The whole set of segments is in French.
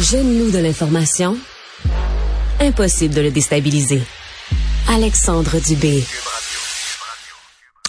Jeune-nous de l'information. Impossible de le déstabiliser. Alexandre Dubé.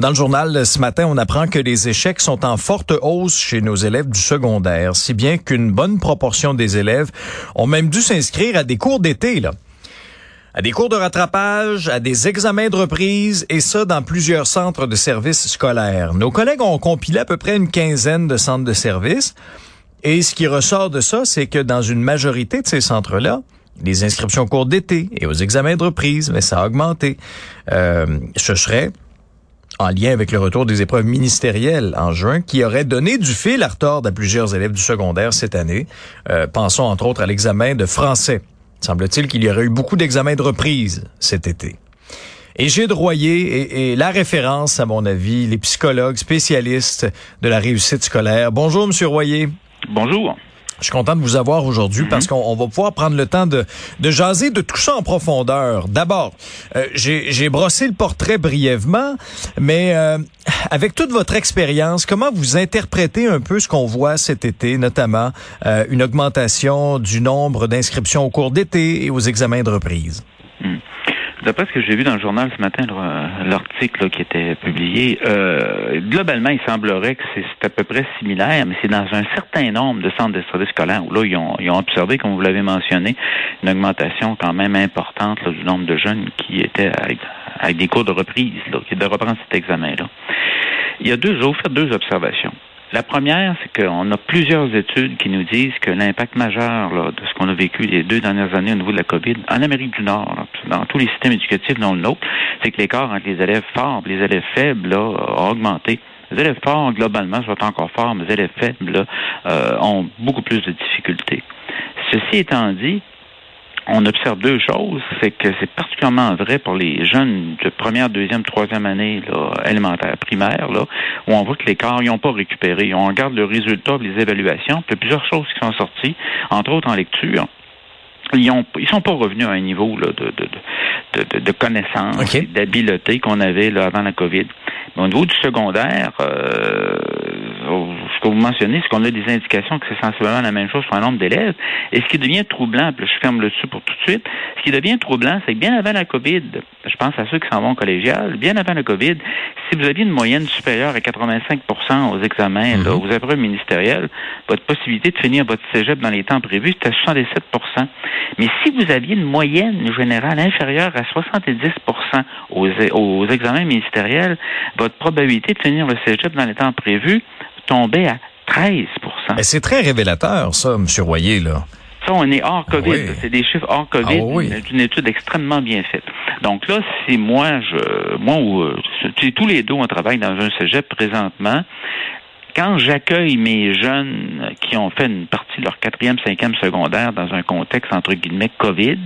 Dans le journal ce matin, on apprend que les échecs sont en forte hausse chez nos élèves du secondaire, si bien qu'une bonne proportion des élèves ont même dû s'inscrire à des cours d'été, là. À des cours de rattrapage, à des examens de reprise, et ça dans plusieurs centres de services scolaires. Nos collègues ont compilé à peu près une quinzaine de centres de services. Et ce qui ressort de ça, c'est que dans une majorité de ces centres-là, les inscriptions au cours d'été et aux examens de reprise, mais ça a augmenté. Euh, ce serait en lien avec le retour des épreuves ministérielles en juin, qui aurait donné du fil à retordre à plusieurs élèves du secondaire cette année. Euh, pensons entre autres à l'examen de français. Semble-t-il qu'il y aurait eu beaucoup d'examens de reprise cet été. Et Gilles Royer est, la référence, à mon avis, les psychologues spécialistes de la réussite scolaire. Bonjour, Monsieur Royer. Bonjour. Je suis content de vous avoir aujourd'hui parce mhm. qu'on va pouvoir prendre le temps de, de jaser de tout ça en profondeur. D'abord, euh, j'ai brossé le portrait brièvement, mais euh, avec toute votre expérience, comment vous interprétez un peu ce qu'on voit cet été, notamment euh, une augmentation du nombre d'inscriptions au cours d'été et aux examens de reprise? Hmm. D'après ce que j'ai vu dans le journal ce matin, l'article qui était publié, euh, globalement, il semblerait que c'est à peu près similaire, mais c'est dans un certain nombre de centres de services scolaires où là, ils ont, ils ont observé, comme vous l'avez mentionné, une augmentation quand même importante du nombre de jeunes qui étaient avec, des cours de reprise, là, qui de reprendre cet examen-là. Il y a deux, j'ai fait deux observations. La première, c'est qu'on a plusieurs études qui nous disent que l'impact majeur de ce qu'on a vécu les deux dernières années au niveau de la COVID, en Amérique du Nord, dans tous les systèmes éducatifs, dont le nôtre, c'est que l'écart entre les élèves forts et les élèves faibles a augmenté. Les élèves forts, globalement, sont encore forts, mais les élèves faibles euh, ont beaucoup plus de difficultés. Ceci étant dit, on observe deux choses. C'est que c'est particulièrement vrai pour les jeunes de première, deuxième, troisième année là, élémentaire, primaire, là, où on voit que les corps n'ont pas récupéré. On regarde le résultat les évaluations, puis il y a plusieurs choses qui sont sorties, entre autres en lecture. Ils ont, ils sont pas revenus à un niveau là, de, de, de, de, connaissance, d'habileté qu'on avait là, avant la COVID. Mais au niveau du secondaire, euh, que vous mentionnez, c'est qu'on a des indications que c'est sensiblement la même chose pour un nombre d'élèves. Et ce qui devient troublant, puis je ferme le dessus pour tout de suite, ce qui devient troublant, c'est que bien avant la COVID, je pense à ceux qui s'en vont au collégial, bien avant la COVID, si vous aviez une moyenne supérieure à 85% aux examens, là, mhm. aux épreuves ministérielles, votre possibilité de finir votre cégep dans les temps prévus, c'était 77% Mais si vous aviez une moyenne générale inférieure à 70 aux, aux examens ministériels, votre probabilité de finir le cégep dans les temps prévus tombait à 13% C'est très révélateur, ça, M. Royer, là. Ça, on est hors COVID. C'est des chiffres hors COVID. Ah c'est une étude extrêmement bien faite. Donc là, si moi, je, moi ou euh, tous les deux, on travaille dans un cégep présentement. Quand j'accueille mes jeunes qui ont fait une partie de leur quatrième, cinquième secondaire dans un contexte entre guillemets COVID,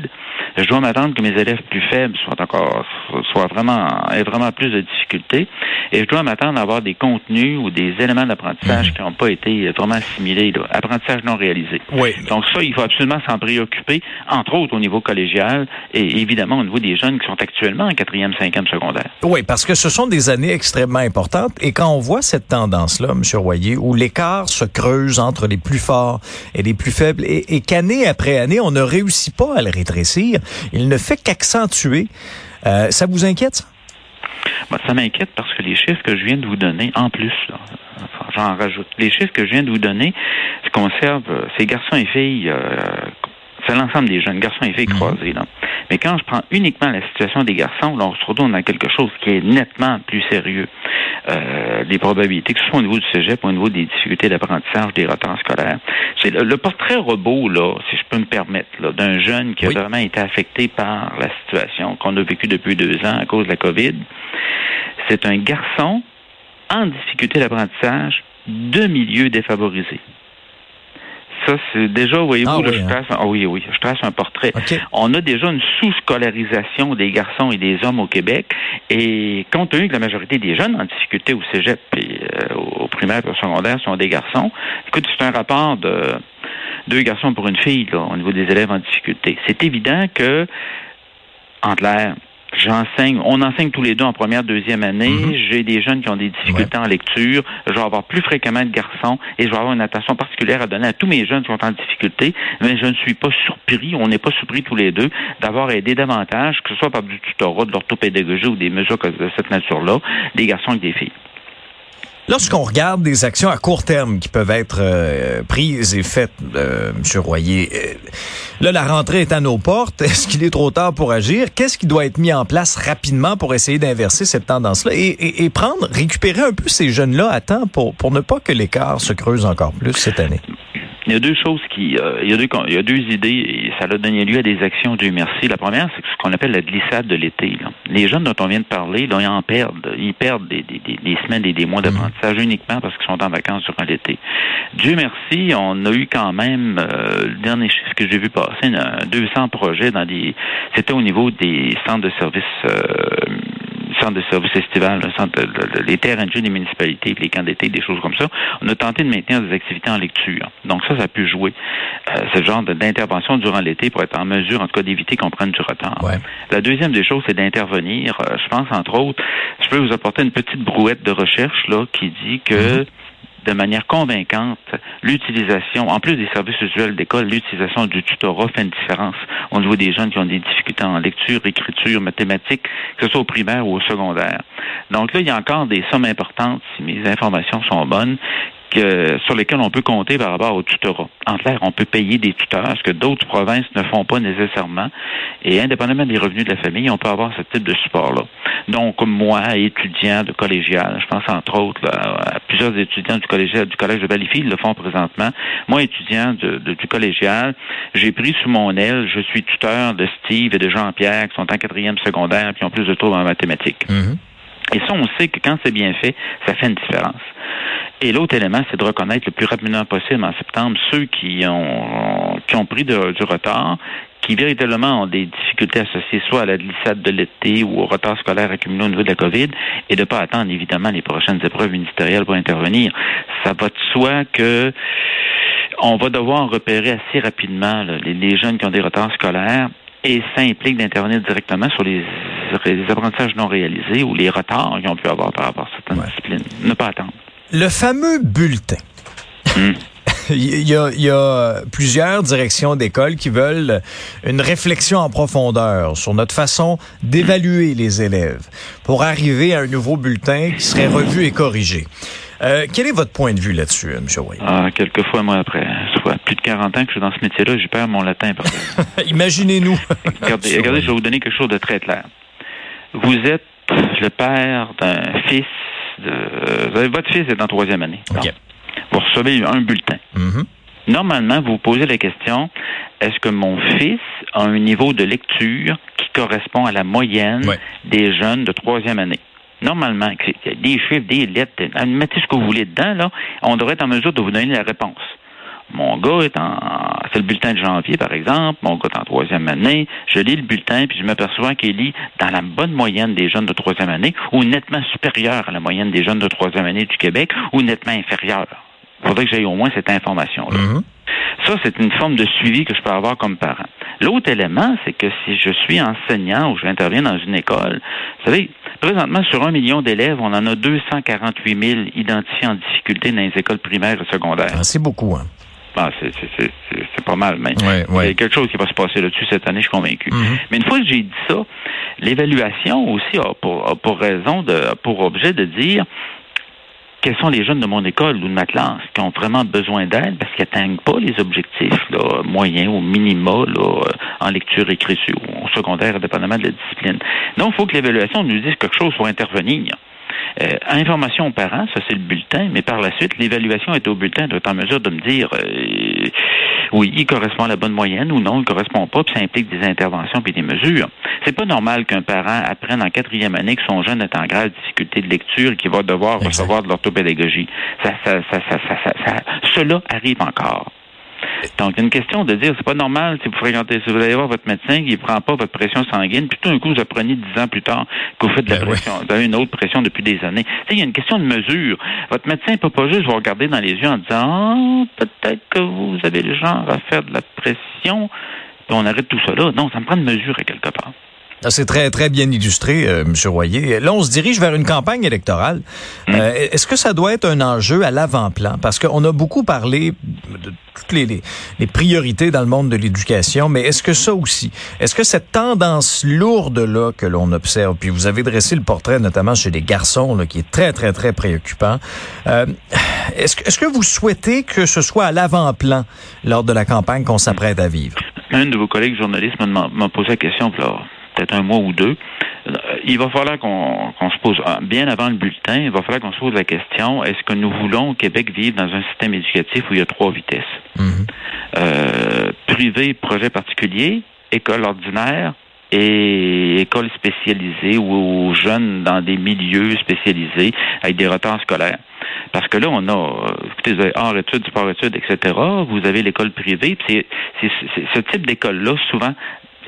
je dois m'attendre que mes élèves plus faibles soient encore soient vraiment aient vraiment plus de difficultés et je dois m'attendre à avoir des contenus ou des éléments d'apprentissage mhm. qui n'ont pas été vraiment assimilés, apprentissage non réalisé. Oui. Donc ça, il faut absolument s'en préoccuper, entre autres au niveau collégial et évidemment au niveau des jeunes qui sont actuellement en quatrième, cinquième secondaire. Oui, parce que ce sont des années extrêmement importantes et quand on voit cette tendance-là, M. Royer, où l'écart se creuse entre les plus forts et les plus faibles et, et qu'année après année, on ne réussit pas à le rétrécir, il ne fait qu'accentuer. Euh, ça vous inquiète, ça? M'inquiète parce que les chiffres que je viens de vous donner, en plus, j'en rajoute, les chiffres que je viens de vous donner conservent euh, ces garçons et filles, euh, c'est l'ensemble des jeunes garçons et filles croisés. Là. Mais quand je prends uniquement la situation des garçons, là, on se retrouve dans quelque chose qui est nettement plus sérieux. Euh, les probabilités, que ce soit au niveau du cégep au niveau des difficultés d'apprentissage, des retards scolaires. C'est le, portrait robot, là, si je peux me permettre, d'un jeune qui a vraiment été affecté par la situation qu'on a vécue depuis deux ans à cause de la COVID. C'est un garçon en difficulté d'apprentissage de milieux défavorisés Ça, c'est déjà, voyez-vous, Ah oui, je hein. trace, ah oui, oui, je trace un portrait. On a déjà une sous-scolarisation des garçons et des hommes au Québec. Et compte tenu que la majorité des jeunes en difficulté au cégep et euh, au primaire et au secondaire sont des garçons, écoute, c'est un rapport de deux garçons pour une fille là, au niveau des élèves en difficulté. C'est évident que, entre l'air, J'enseigne, on enseigne tous les deux en première, deuxième année. Mhm. J'ai des jeunes qui ont des difficultés en lecture. Je vais avoir plus fréquemment de garçons et je vais avoir une attention particulière à donner à tous mes jeunes qui sont en difficulté. Mais je ne suis pas surpris, on n'est pas surpris tous les deux d'avoir aidé davantage, que ce soit par du tutorat, de l'orthopédagogie ou des mesures de cette nature-là, des garçons et des filles. Lorsqu'on regarde des actions à court terme qui peuvent être euh, prises et faites, euh, M. Royer, euh, là, la rentrée est à nos portes. Est-ce qu'il est trop tard pour agir? Qu'est-ce qui doit être mis en place rapidement pour essayer d'inverser cette tendance-là et, et- et prendre, récupérer un peu ces jeunes-là à temps pour, pour ne pas que l'écart se creuse encore plus cette année? Il y a deux choses qui, euh, il, y a deux, il y a deux idées et ça a donné lieu à des actions, Dieu merci. La première, c'est ce qu'on appelle la glissade de l'été. Les jeunes dont on vient de parler, là, ils en perdent. Ils perdent des, des, des, des semaines et des mois d'apprentissage uniquement parce qu'ils sont en vacances durant l'été. Dieu merci, on a eu quand même, euh, le dernier chiffre que j'ai vu passer, une- 200 projets dans des, c'était au niveau des centres de services, euh, de services estivales, le centre, le- le- les terrains de jeu des municipalités, les camps d'été, des choses comme ça. On a tenté de maintenir des activités en lecture. Donc ça, ça a pu jouer. Euh, ce genre d'intervention durant l'été pour être en mesure, en tout cas, d'éviter qu'on prenne du retard. Ouais. La deuxième des choses, c'est d'intervenir. Euh, je pense, entre autres, je peux vous apporter une petite brouette de recherche là qui dit que de manière convaincante, l'utilisation, en plus des services usuels d'école, l'utilisation du tutorat fait une différence au niveau des jeunes qui ont des difficultés en lecture, écriture, mathématiques, que ce soit au primaire ou au secondaire. Donc là, il y a encore des sommes importantes, si mes informations sont bonnes, que, sur lesquelles on peut compter par rapport au tutorat. En clair, on peut payer des tuteurs, ce que d'autres provinces ne font pas nécessairement. Et indépendamment des revenus de la famille, on peut avoir ce type de support-là. Donc, moi, étudiant de collégial, je pense entre autres là, à plusieurs étudiants du collégial, du collège de Belleville le font présentement. Moi, étudiant de, de- du collégial, j'ai pris sous mon aile, je suis tuteur de Steve et de Jean-Pierre qui sont en quatrième secondaire qui ont plus de troubles en mathématiques. Mhm. Et ça, on sait que quand c'est bien fait, ça fait une différence. Et l'autre élément, c'est de reconnaître le plus rapidement possible en septembre ceux qui ont qui ont pris de- du retard, qui véritablement ont des difficultés associées soit à la glissade de l'été ou au retard scolaire accumulé au niveau de la COVID, et de ne pas attendre évidemment les prochaines épreuves ministérielles pour intervenir. Ça va de soi que on va devoir repérer assez rapidement là, les, les jeunes qui ont des retards scolaires et ça implique d'intervenir directement sur les, les apprentissages non réalisés ou les retards qu'ils ont pu avoir par rapport à certaines Ouais. disciplines. Ne pas attendre. Le fameux bulletin. Hmm. Il y, a, il y a plusieurs directions d'école qui veulent une réflexion en profondeur sur notre façon d'évaluer les élèves pour arriver à un nouveau bulletin qui serait revu et corrigé. Euh, quel est votre point de vue là-dessus, M. Way? Ah, quelquefois, moi, après, soit plus de 40 ans que je suis dans ce métier-là, j'ai perdu mon latin. Imaginez-nous. regardez, regardez, je vais vous donner quelque chose de très clair. Vous êtes le père d'un fils de... vous avez- Votre fils est en troisième année. Vous recevez un bulletin. Mhm. Normalement, vous vous posez la question, est-ce que mon fils a un niveau de lecture qui correspond à la moyenne Ouais. des jeunes de troisième année? Normalement, des chiffres, des lettres, mettez ce que vous voulez dedans, là, on devrait être en mesure de vous donner la réponse. Mon gars est en, c'est le bulletin de janvier, par exemple. Mon gars est en troisième année. Je lis le bulletin, puis je m'aperçois qu'il lit dans la bonne moyenne des jeunes de troisième année, ou nettement supérieur à la moyenne des jeunes de troisième année du Québec, ou nettement inférieur. Il faudrait que j'aie au moins cette information-là. Mhm. Ça, c'est une forme de suivi que je peux avoir comme parent. L'autre élément, c'est que si je suis enseignant ou j'interviens dans une école, vous savez, présentement, sur un million d'élèves, on en a 248 000 identifiés en difficulté dans les écoles primaires et secondaires. Ah, c'est beaucoup, hein? C'est, pas mal, mais Ouais, il y a quelque chose qui va se passer là-dessus cette année, je suis convaincu. Mhm. Mais une fois que j'ai dit ça, l'évaluation aussi a pour, a pour raison, de, a pour objet de dire quels sont les jeunes de mon école ou de ma classe qui ont vraiment besoin d'aide parce qu'ils n'atteignent pas les objectifs là, moyens ou minima là, euh, en lecture, écriture ou secondaire, indépendamment de la discipline. Donc, il faut que l'évaluation nous dise quelque chose pour intervenir. Euh, information aux parents, ça c'est le bulletin, mais par la suite, l'évaluation est au bulletin, doit être en mesure de me dire euh, oui, il correspond à la bonne moyenne ou non, il correspond pas, puis ça implique des interventions puis des mesures. C'est pas normal qu'un parent apprenne en quatrième année que son jeune est en grave difficulté de lecture et qu'il va devoir recevoir de l'orthopédagogie. Ça, ça, ça, ça, ça, ça, ça- cela arrive encore. Donc, il y a une question de dire, c'est pas normal si vous fréquentez, si vous allez voir votre médecin, il prend pas votre pression sanguine, puis tout d'un coup, vous apprenez dix ans plus tard que vous faites de la Ben pression, vous avez une autre pression depuis des années. Tu sais, il y a une question de mesure. Votre médecin peut pas juste vous regarder dans les yeux en disant, ah, peut-être que vous avez le genre à faire de la pression, puis on arrête tout là. Non, ça me prend une mesure à quelque part. Ah, C'est très, très bien illustré, euh, M. Royer. Là, on se dirige vers une campagne électorale. Euh, Est-ce que ça doit être un enjeu à l'avant-plan? Parce qu'on a beaucoup parlé de toutes les, les, les priorités dans le monde de l'éducation, mais est-ce que ça aussi, est-ce que cette tendance lourde-là que l'on observe, puis vous avez dressé le portrait notamment chez les garçons, là, qui est très, très, très préoccupant, euh, est-ce que, vous souhaitez que ce soit à l'avant-plan lors de la campagne qu'on s'apprête à vivre? un de vos collègues journalistes m'a posé la question, là, peut-être un mois ou deux. Euh, Il va falloir qu'on se pose, ah, bien avant le bulletin, il va falloir qu'on se pose la question, est-ce que nous voulons au Québec vivre dans un système éducatif où il y a trois vitesses? Mhm. Euh, privé, projet particulier, école ordinaire et école spécialisée ou jeunes dans des milieux spécialisés avec des retards scolaires. Parce que là, on a, euh, écoutez, vous avez hors études, sport études, etc. Vous avez l'école privée. puis c'est- ce type d'école-là, souvent,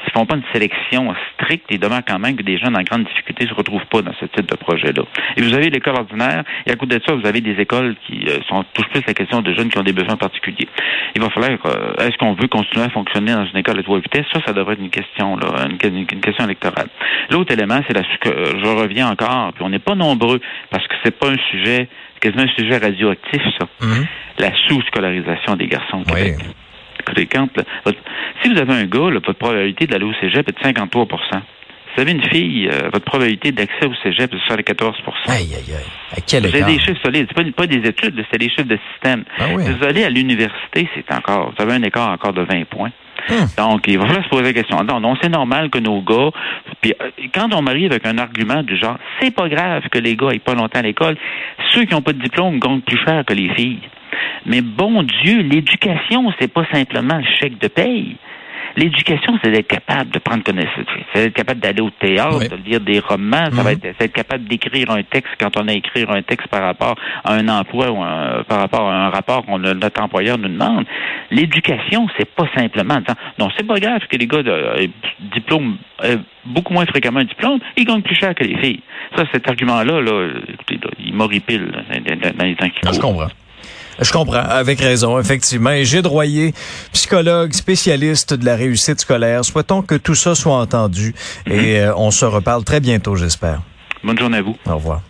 ils font pas une sélection stricte et demeure quand même que des jeunes en grande difficulté se retrouvent pas dans ce type de projet-là. Et vous avez l'école ordinaire, et à côté de ça, vous avez des écoles qui euh, sont touchent plus la question de jeunes qui ont des besoins particuliers. Il va falloir, euh, est-ce qu'on veut continuer à fonctionner dans une école à trois vitesses? Ça, ça devrait être une question, là, une, une- une question électorale. L'autre élément, c'est la, euh, je reviens encore, puis on n'est pas nombreux, parce que c'est pas un sujet, c'est quasiment un sujet radioactif, ça. Mhm. La sous-scolarisation des garçons au Oui. Québec. Là, votre- si vous avez un gars, là, votre probabilité d'aller au cégep est de 53% Si vous avez une fille, euh, votre probabilité d'accès au cégep est de 74 Aïe, aïe, aïe. Quel C'est écart? des chiffres solides. C'est pas, pas des études, c'est des chiffres de système. Ah oui. Si vous allez à l'université, c'est encore, vous avez un écart encore de 20 points. Hum. Donc, il va falloir se poser la question. Non, non, c'est normal que nos gars, puis euh, quand on marie avec un argument du genre, c'est pas grave que les gars aient pas longtemps à l'école, ceux qui n'ont pas de diplôme gagnent plus cher que les filles. Mais bon Dieu, l'éducation, c'est pas simplement le chèque de paye. L'éducation, c'est d'être capable de prendre connaissance, c'est d'être capable d'aller au théâtre, Oui. de lire des romans, ça Mhm. va être, c'est être capable d'écrire un texte quand on a à écrire un texte par rapport à un emploi ou un- par rapport à un rapport qu'on a- notre employeur nous demande. L'éducation, c'est pas simplement en disant, non, c'est pas grave que les gars de euh, diplôme, euh, beaucoup moins fréquemment un diplôme, ils gagnent plus cher que les filles. Ça, cet argument-là, là, écoutez, là, il m'horripile dans, les temps qui Ah, Je comprends. Je comprends, avec raison, effectivement. Et Gilles Royer, psychologue, spécialiste de la réussite scolaire. Souhaitons que tout ça soit entendu et euh, on se reparle très bientôt, j'espère. Bonne journée à vous. Au revoir.